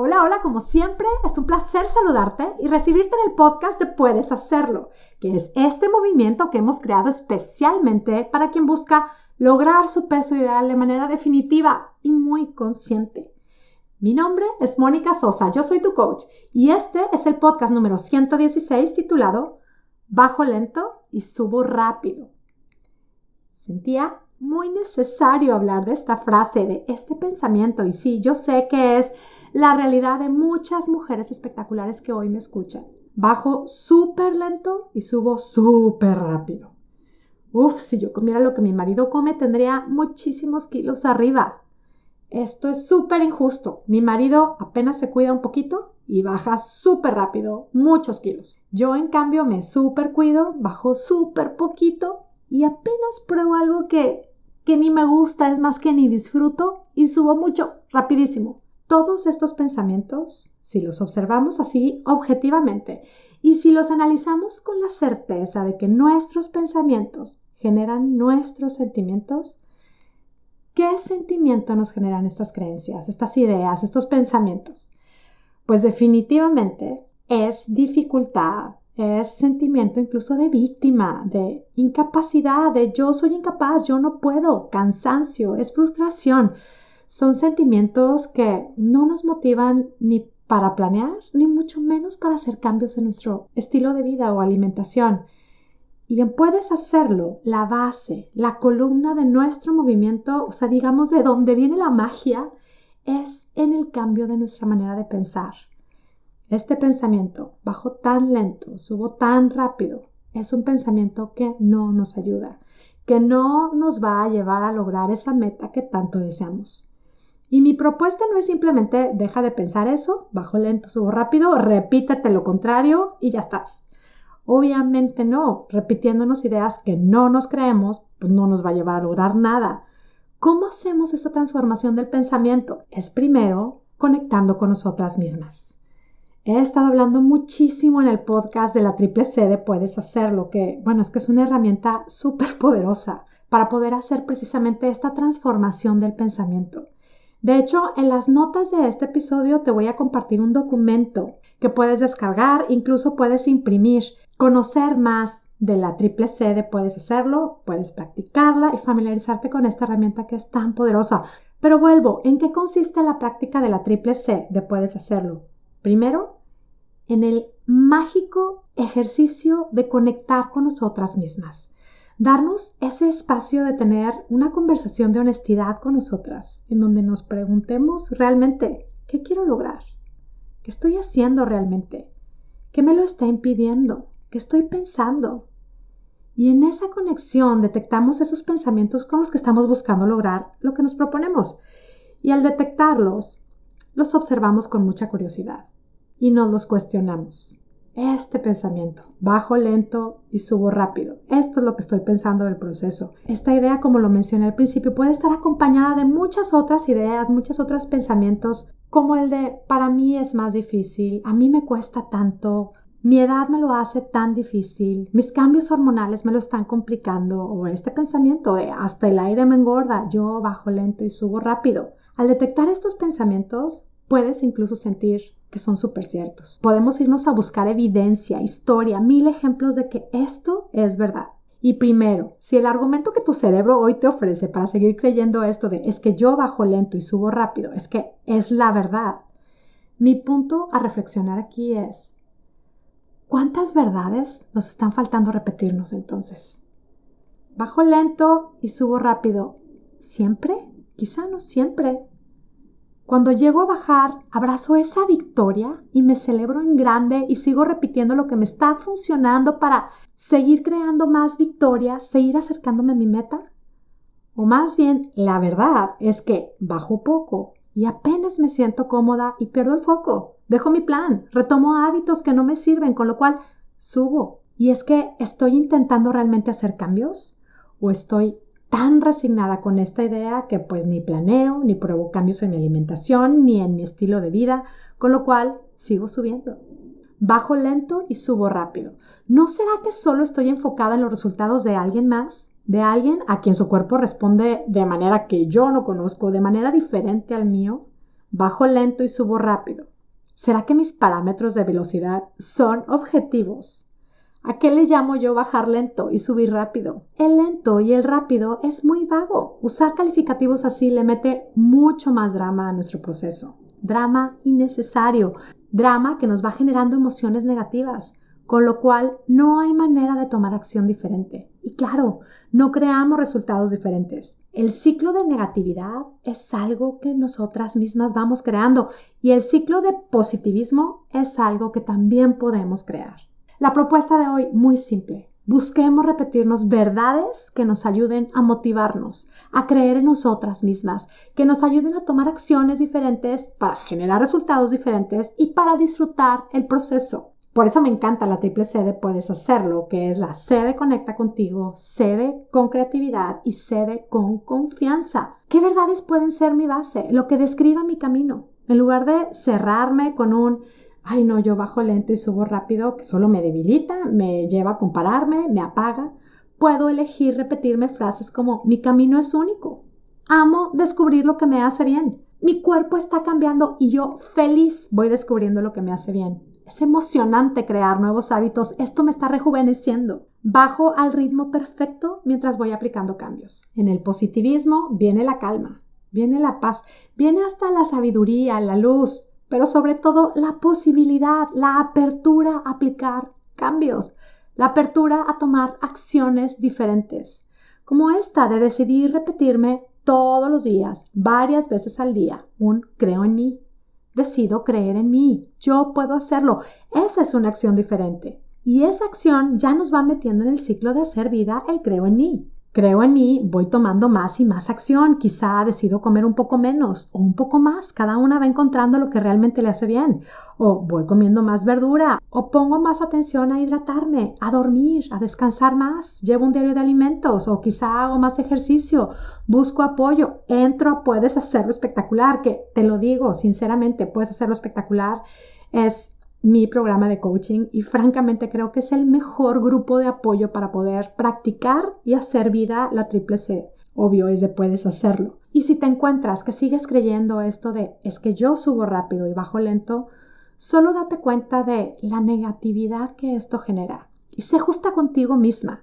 Hola, hola, como siempre, es un placer saludarte y recibirte en el podcast de Puedes Hacerlo, que es este movimiento que hemos creado especialmente para quien busca lograr su peso ideal de manera definitiva y muy consciente. Mi nombre es Mónica Sosa, yo soy tu coach y este es el podcast número 116 titulado Bajo lento y subo rápido. Sentía muy necesario hablar de esta frase, de este pensamiento y sí, yo sé que es la realidad de muchas mujeres espectaculares que hoy me escuchan. Bajo súper lento y subo súper rápido. Uf, si yo comiera lo que mi marido come, tendría muchísimos kilos arriba. Esto es súper injusto. Mi marido apenas se cuida un poquito y baja súper rápido, muchos kilos. Yo, en cambio, me súper cuido, bajo súper poquito y apenas pruebo algo que, que ni me gusta, es más que ni disfruto y subo mucho, rapidísimo. Todos estos pensamientos, si los observamos así objetivamente y si los analizamos con la certeza de que nuestros pensamientos generan nuestros sentimientos, ¿qué sentimiento nos generan estas creencias, estas ideas, estos pensamientos? Pues definitivamente es dificultad, es sentimiento incluso de víctima, de incapacidad, de yo soy incapaz, yo no puedo, cansancio, es frustración, son sentimientos que no nos motivan ni para planear, ni mucho menos para hacer cambios en nuestro estilo de vida o alimentación. Y en puedes hacerlo, la base, la columna de nuestro movimiento, o sea, digamos de donde viene la magia, es en el cambio de nuestra manera de pensar. Este pensamiento, bajo tan lento, subo tan rápido, es un pensamiento que no nos ayuda, que no nos va a llevar a lograr esa meta que tanto deseamos. Y mi propuesta no es simplemente deja de pensar eso, bajo lento, subo rápido, repítete lo contrario y ya estás. Obviamente no, repitiéndonos ideas que no nos creemos, pues no nos va a llevar a lograr nada. ¿Cómo hacemos esa transformación del pensamiento? Es primero conectando con nosotras mismas. He estado hablando muchísimo en el podcast de la triple C de Puedes Hacerlo, que bueno, es que es una herramienta súper poderosa para poder hacer precisamente esta transformación del pensamiento. De hecho, en las notas de este episodio te voy a compartir un documento que puedes descargar, incluso puedes imprimir, conocer más de la triple C de puedes hacerlo, puedes practicarla y familiarizarte con esta herramienta que es tan poderosa. Pero vuelvo, ¿en qué consiste la práctica de la triple C de puedes hacerlo? Primero, en el mágico ejercicio de conectar con nosotras mismas darnos ese espacio de tener una conversación de honestidad con nosotras, en donde nos preguntemos realmente, ¿qué quiero lograr? ¿Qué estoy haciendo realmente? ¿Qué me lo está impidiendo? ¿Qué estoy pensando? Y en esa conexión detectamos esos pensamientos con los que estamos buscando lograr lo que nos proponemos. Y al detectarlos, los observamos con mucha curiosidad y nos los cuestionamos este pensamiento, bajo lento y subo rápido. Esto es lo que estoy pensando del proceso. Esta idea, como lo mencioné al principio, puede estar acompañada de muchas otras ideas, muchos otros pensamientos, como el de para mí es más difícil, a mí me cuesta tanto, mi edad me lo hace tan difícil, mis cambios hormonales me lo están complicando, o este pensamiento de hasta el aire me engorda, yo bajo lento y subo rápido. Al detectar estos pensamientos, puedes incluso sentir que son súper ciertos. Podemos irnos a buscar evidencia, historia, mil ejemplos de que esto es verdad. Y primero, si el argumento que tu cerebro hoy te ofrece para seguir creyendo esto de es que yo bajo lento y subo rápido, es que es la verdad, mi punto a reflexionar aquí es, ¿cuántas verdades nos están faltando repetirnos entonces? Bajo lento y subo rápido, ¿siempre? Quizá no siempre. Cuando llego a bajar, abrazo esa victoria y me celebro en grande y sigo repitiendo lo que me está funcionando para seguir creando más victorias, seguir acercándome a mi meta. O más bien, la verdad es que bajo poco y apenas me siento cómoda y pierdo el foco. Dejo mi plan, retomo hábitos que no me sirven, con lo cual subo. Y es que estoy intentando realmente hacer cambios o estoy tan resignada con esta idea que pues ni planeo, ni pruebo cambios en mi alimentación, ni en mi estilo de vida, con lo cual sigo subiendo. Bajo lento y subo rápido. ¿No será que solo estoy enfocada en los resultados de alguien más? ¿De alguien a quien su cuerpo responde de manera que yo no conozco, de manera diferente al mío? bajo lento y subo rápido. ¿Será que mis parámetros de velocidad son objetivos? ¿A qué le llamo yo bajar lento y subir rápido? El lento y el rápido es muy vago. Usar calificativos así le mete mucho más drama a nuestro proceso. Drama innecesario. Drama que nos va generando emociones negativas, con lo cual no hay manera de tomar acción diferente. Y claro, no creamos resultados diferentes. El ciclo de negatividad es algo que nosotras mismas vamos creando y el ciclo de positivismo es algo que también podemos crear. La propuesta de hoy, muy simple. Busquemos repetirnos verdades que nos ayuden a motivarnos, a creer en nosotras mismas, que nos ayuden a tomar acciones diferentes para generar resultados diferentes y para disfrutar el proceso. Por eso me encanta la triple C de puedes hacerlo, que es la C de conecta contigo, C de con creatividad y C de con confianza. ¿Qué verdades pueden ser mi base? Lo que describa mi camino. En lugar de cerrarme con un ay no, yo bajo lento y subo rápido, que solo me debilita, me lleva a compararme, me apaga, puedo elegir repetirme frases como mi camino es único, amo descubrir lo que me hace bien, mi cuerpo está cambiando y yo feliz voy descubriendo lo que me hace bien. Es emocionante crear nuevos hábitos, esto me está rejuveneciendo. Bajo al ritmo perfecto mientras voy aplicando cambios. En el positivismo viene la calma, viene la paz, viene hasta la sabiduría, la luz, pero sobre todo la posibilidad, la apertura a aplicar cambios, la apertura a tomar acciones diferentes, como esta de decidir repetirme todos los días, varias veces al día, un creo en mí. Decido creer en mí, yo puedo hacerlo. Esa es una acción diferente. Y esa acción ya nos va metiendo en el ciclo de hacer vida el creo en mí creo en mí, voy tomando más y más acción, quizá decido comer un poco menos o un poco más, cada una va encontrando lo que realmente le hace bien, o voy comiendo más verdura, o pongo más atención a hidratarme, a dormir, a descansar más, llevo un diario de alimentos, o quizá hago más ejercicio, busco apoyo, entro, puedes hacerlo espectacular, que te lo digo sinceramente, puedes hacerlo espectacular, es mi programa de coaching y francamente creo que es el mejor grupo de apoyo para poder practicar y hacer vida la triple C. Obvio es de puedes hacerlo. Y si te encuentras que sigues creyendo esto de es que yo subo rápido y bajo lento, solo date cuenta de la negatividad que esto genera y sé justa contigo misma.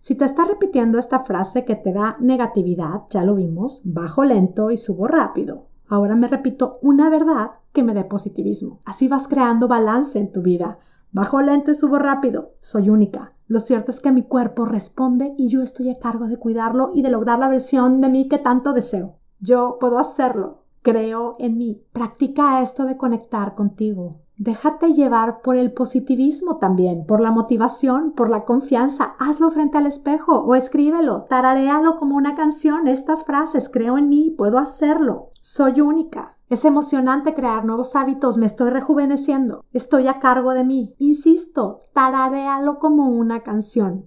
Si te estás repitiendo esta frase que te da negatividad, ya lo vimos, bajo lento y subo rápido. Ahora me repito una verdad que me dé positivismo. Así vas creando balance en tu vida. Bajo lento y subo rápido. Soy única. Lo cierto es que mi cuerpo responde y yo estoy a cargo de cuidarlo y de lograr la versión de mí que tanto deseo. Yo puedo hacerlo. Creo en mí. Practica esto de conectar contigo. Déjate llevar por el positivismo también, por la motivación, por la confianza. Hazlo frente al espejo o escríbelo, tararealo como una canción, estas frases, creo en mí, puedo hacerlo, soy única, es emocionante crear nuevos hábitos, me estoy rejuveneciendo, estoy a cargo de mí. Insisto, tararealo como una canción.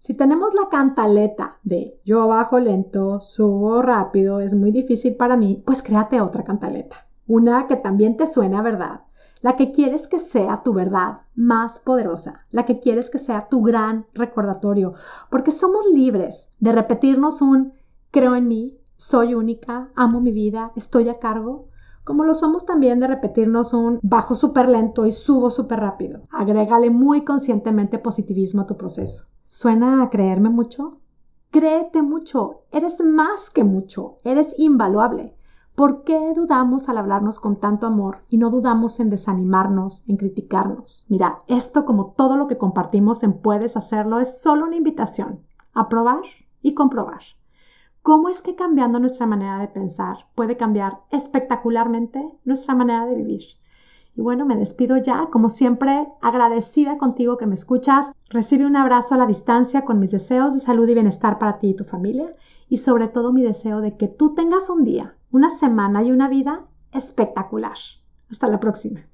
Si tenemos la cantaleta de yo bajo lento, subo rápido, es muy difícil para mí, pues créate otra cantaleta. Una que también te suene a verdad. La que quieres que sea tu verdad más poderosa. La que quieres que sea tu gran recordatorio. Porque somos libres de repetirnos un creo en mí, soy única, amo mi vida, estoy a cargo como lo somos también de repetirnos un bajo súper lento y subo súper rápido. Agrégale muy conscientemente positivismo a tu proceso. ¿Suena a creerme mucho? Créete mucho, eres más que mucho, eres invaluable. ¿Por qué dudamos al hablarnos con tanto amor y no dudamos en desanimarnos, en criticarnos? Mira, esto como todo lo que compartimos en Puedes hacerlo es solo una invitación a probar y comprobar cómo es que cambiando nuestra manera de pensar puede cambiar espectacularmente nuestra manera de vivir. Y bueno, me despido ya, como siempre, agradecida contigo que me escuchas. Recibe un abrazo a la distancia con mis deseos de salud y bienestar para ti y tu familia y sobre todo mi deseo de que tú tengas un día, una semana y una vida espectacular. Hasta la próxima.